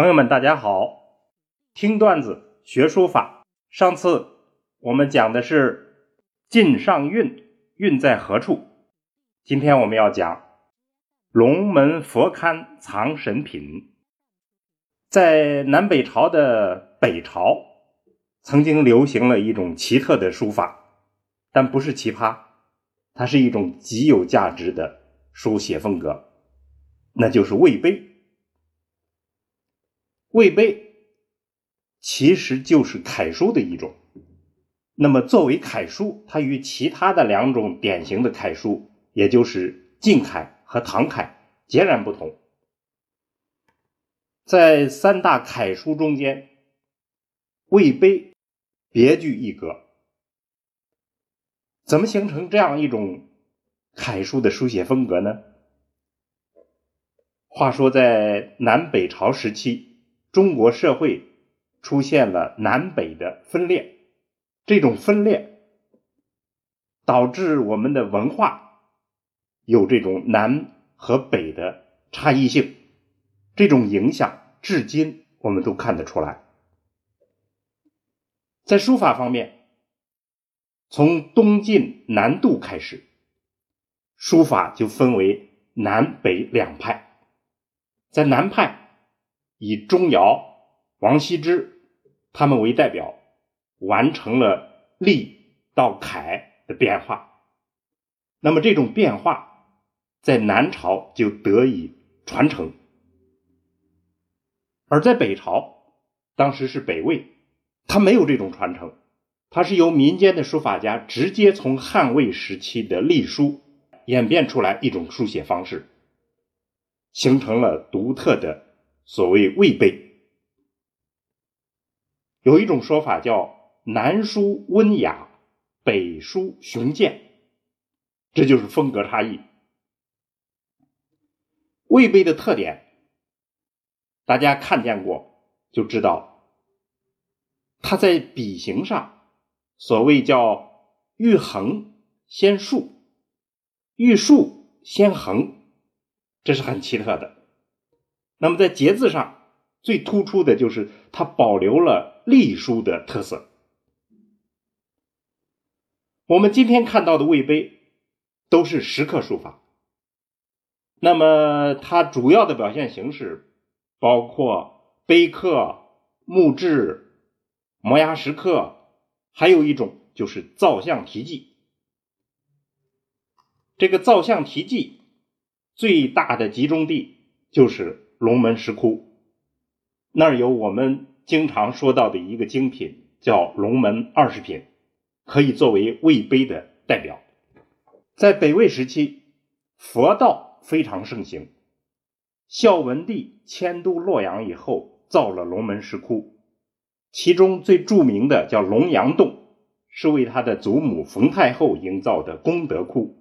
朋友们，大家好！听段子学书法。上次我们讲的是“晋上韵”，韵在何处？今天我们要讲“龙门佛龛藏神品”。在南北朝的北朝，曾经流行了一种奇特的书法，但不是奇葩，它是一种极有价值的书写风格，那就是魏碑。魏碑其实就是楷书的一种。那么，作为楷书，它与其他的两种典型的楷书，也就是晋楷和唐楷，截然不同。在三大楷书中间，魏碑别具一格。怎么形成这样一种楷书的书写风格呢？话说，在南北朝时期。中国社会出现了南北的分裂，这种分裂导致我们的文化有这种南和北的差异性，这种影响至今我们都看得出来。在书法方面，从东晋南渡开始，书法就分为南北两派，在南派。以钟繇、王羲之他们为代表，完成了隶到楷的变化。那么这种变化在南朝就得以传承，而在北朝，当时是北魏，他没有这种传承，他是由民间的书法家直接从汉魏时期的隶书演变出来一种书写方式，形成了独特的。所谓魏碑，有一种说法叫南书温雅，北书雄健，这就是风格差异。魏碑的特点，大家看见过就知道，它在笔形上，所谓叫欲横先竖，欲竖先横，这是很奇特的。那么在节字上最突出的就是它保留了隶书的特色。我们今天看到的魏碑都是石刻书法，那么它主要的表现形式包括碑刻、木质、摩崖石刻，还有一种就是造像题记。这个造像题记最大的集中地就是。龙门石窟，那儿有我们经常说到的一个精品，叫龙门二十品，可以作为魏碑的代表。在北魏时期，佛道非常盛行。孝文帝迁都洛阳以后，造了龙门石窟，其中最著名的叫龙阳洞，是为他的祖母冯太后营造的功德窟。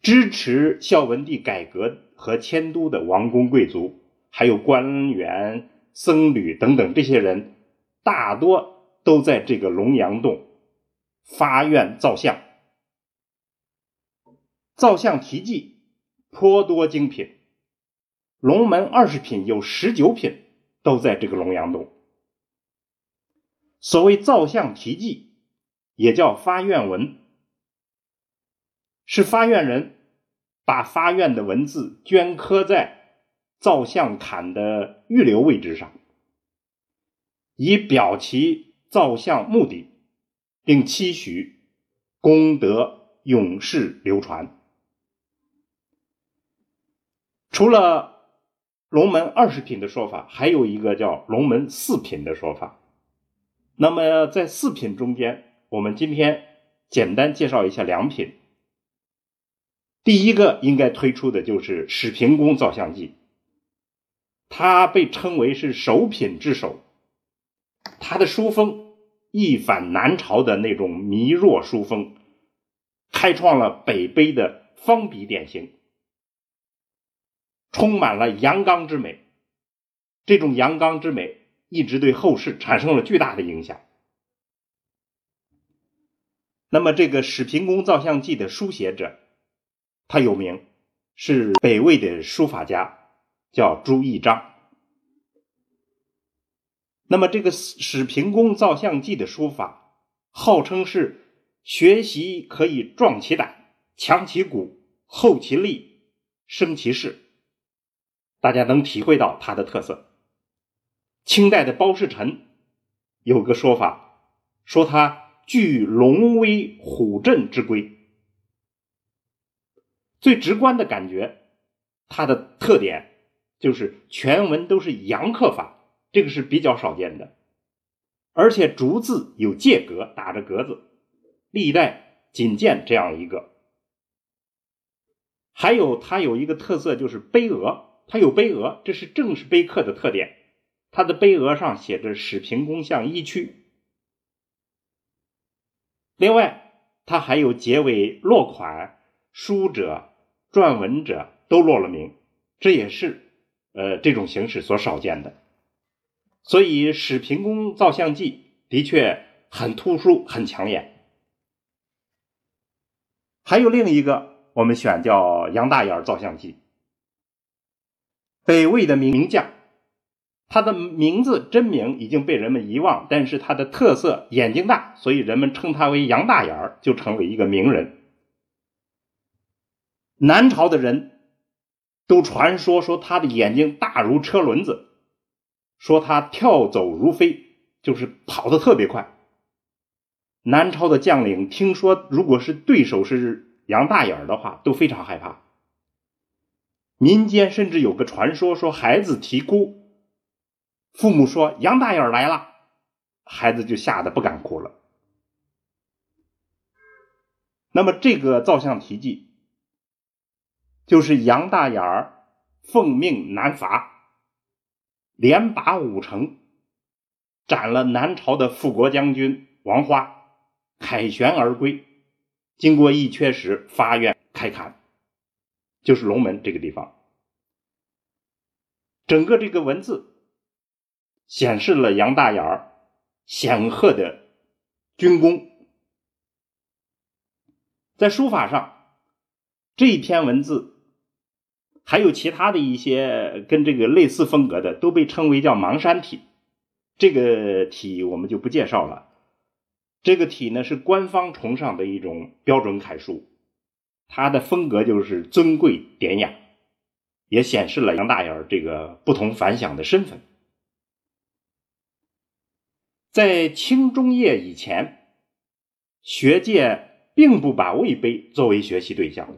支持孝文帝改革和迁都的王公贵族，还有官员、僧侣等等这些人，大多都在这个龙阳洞发愿造像。造像题记颇多精品，龙门二十品有十九品都在这个龙阳洞。所谓造像题记，也叫发愿文。是发愿人把发愿的文字镌刻在造像坎的预留位置上，以表其造像目的，并期许功德永世流传。除了龙门二十品的说法，还有一个叫龙门四品的说法。那么在四品中间，我们今天简单介绍一下两品。第一个应该推出的就是史平公造像记，他被称为是首品之首，他的书风一反南朝的那种弥弱书风，开创了北碑的方笔典型，充满了阳刚之美，这种阳刚之美一直对后世产生了巨大的影响。那么，这个史平公造像记的书写者。他有名，是北魏的书法家，叫朱翊章。那么这个史史平公造像记的书法，号称是学习可以壮其胆、强其骨、厚其力、生其势，大家能体会到它的特色。清代的包世臣有个说法，说他具龙威虎振之规。最直观的感觉，它的特点就是全文都是阳刻法，这个是比较少见的，而且逐字有界格，打着格子，历代仅见这样一个。还有它有一个特色就是碑额，它有碑额，这是正式碑刻的特点。它的碑额上写着“史平公像一区”。另外，它还有结尾落款书者。撰文者都落了名，这也是呃这种形式所少见的。所以《史平公造像记》的确很突出、很抢眼。还有另一个，我们选叫杨大眼造像记。北魏的名将，他的名字真名已经被人们遗忘，但是他的特色眼睛大，所以人们称他为杨大眼儿，就成为一个名人。南朝的人都传说说他的眼睛大如车轮子，说他跳走如飞，就是跑得特别快。南朝的将领听说，如果是对手是杨大眼的话，都非常害怕。民间甚至有个传说，说孩子啼哭，父母说杨大眼来了，孩子就吓得不敢哭了。那么这个造像题记。就是杨大眼儿奉命南伐，连拔五城，斩了南朝的副国将军王花，凯旋而归。经过一阙时，发愿开砍，就是龙门这个地方。整个这个文字显示了杨大眼儿显赫的军功。在书法上，这一篇文字。还有其他的一些跟这个类似风格的，都被称为叫芒山体。这个体我们就不介绍了。这个体呢是官方崇尚的一种标准楷书，它的风格就是尊贵典雅，也显示了杨大眼这个不同凡响的身份。在清中叶以前，学界并不把魏碑作为学习对象。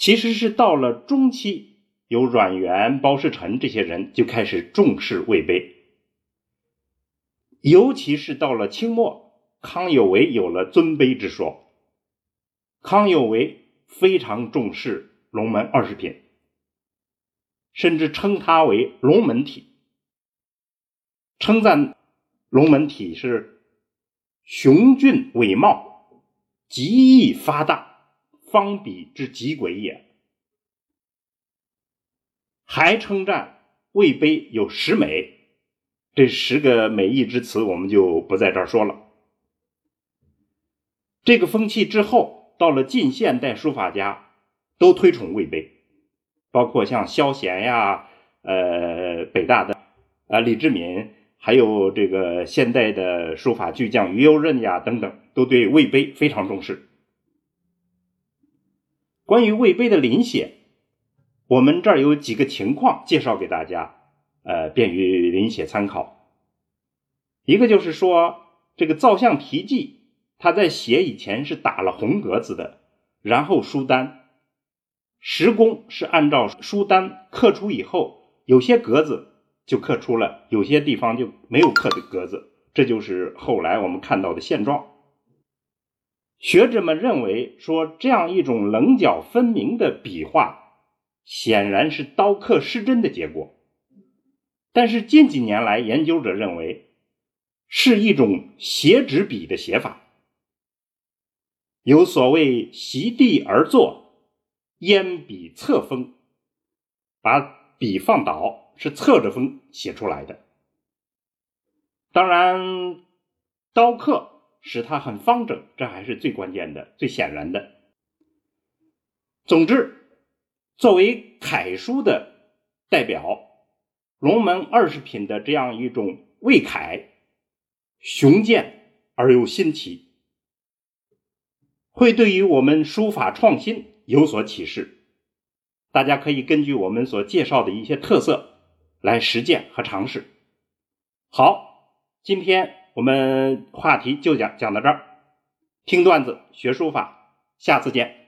其实是到了中期，有阮元、包世臣这些人就开始重视魏碑，尤其是到了清末，康有为有了尊碑之说。康有为非常重视龙门二十品，甚至称它为龙门体，称赞龙门体是雄峻伟茂，极易发大。方笔之极鬼也，还称赞魏碑有十美，这十个美意之词我们就不在这儿说了。这个风气之后，到了近现代书法家都推崇魏碑，包括像萧贤呀、呃北大的啊李志敏，还有这个现代的书法巨匠于右任呀等等，都对魏碑非常重视。关于魏碑的临写，我们这儿有几个情况介绍给大家，呃，便于临写参考。一个就是说，这个造像题记，他在写以前是打了红格子的，然后书单，石工是按照书单刻出以后，有些格子就刻出了，有些地方就没有刻的格子，这就是后来我们看到的现状。学者们认为说，这样一种棱角分明的笔画，显然是刀刻失真的结果。但是近几年来，研究者认为是一种斜纸笔的写法，有所谓席地而坐，烟笔侧锋，把笔放倒，是侧着锋写出来的。当然，刀刻。使它很方整，这还是最关键的、最显然的。总之，作为楷书的代表，龙门二十品的这样一种魏楷，雄健而又新奇，会对于我们书法创新有所启示。大家可以根据我们所介绍的一些特色来实践和尝试。好，今天我们话题就讲讲到这儿，听段子学书法，下次见。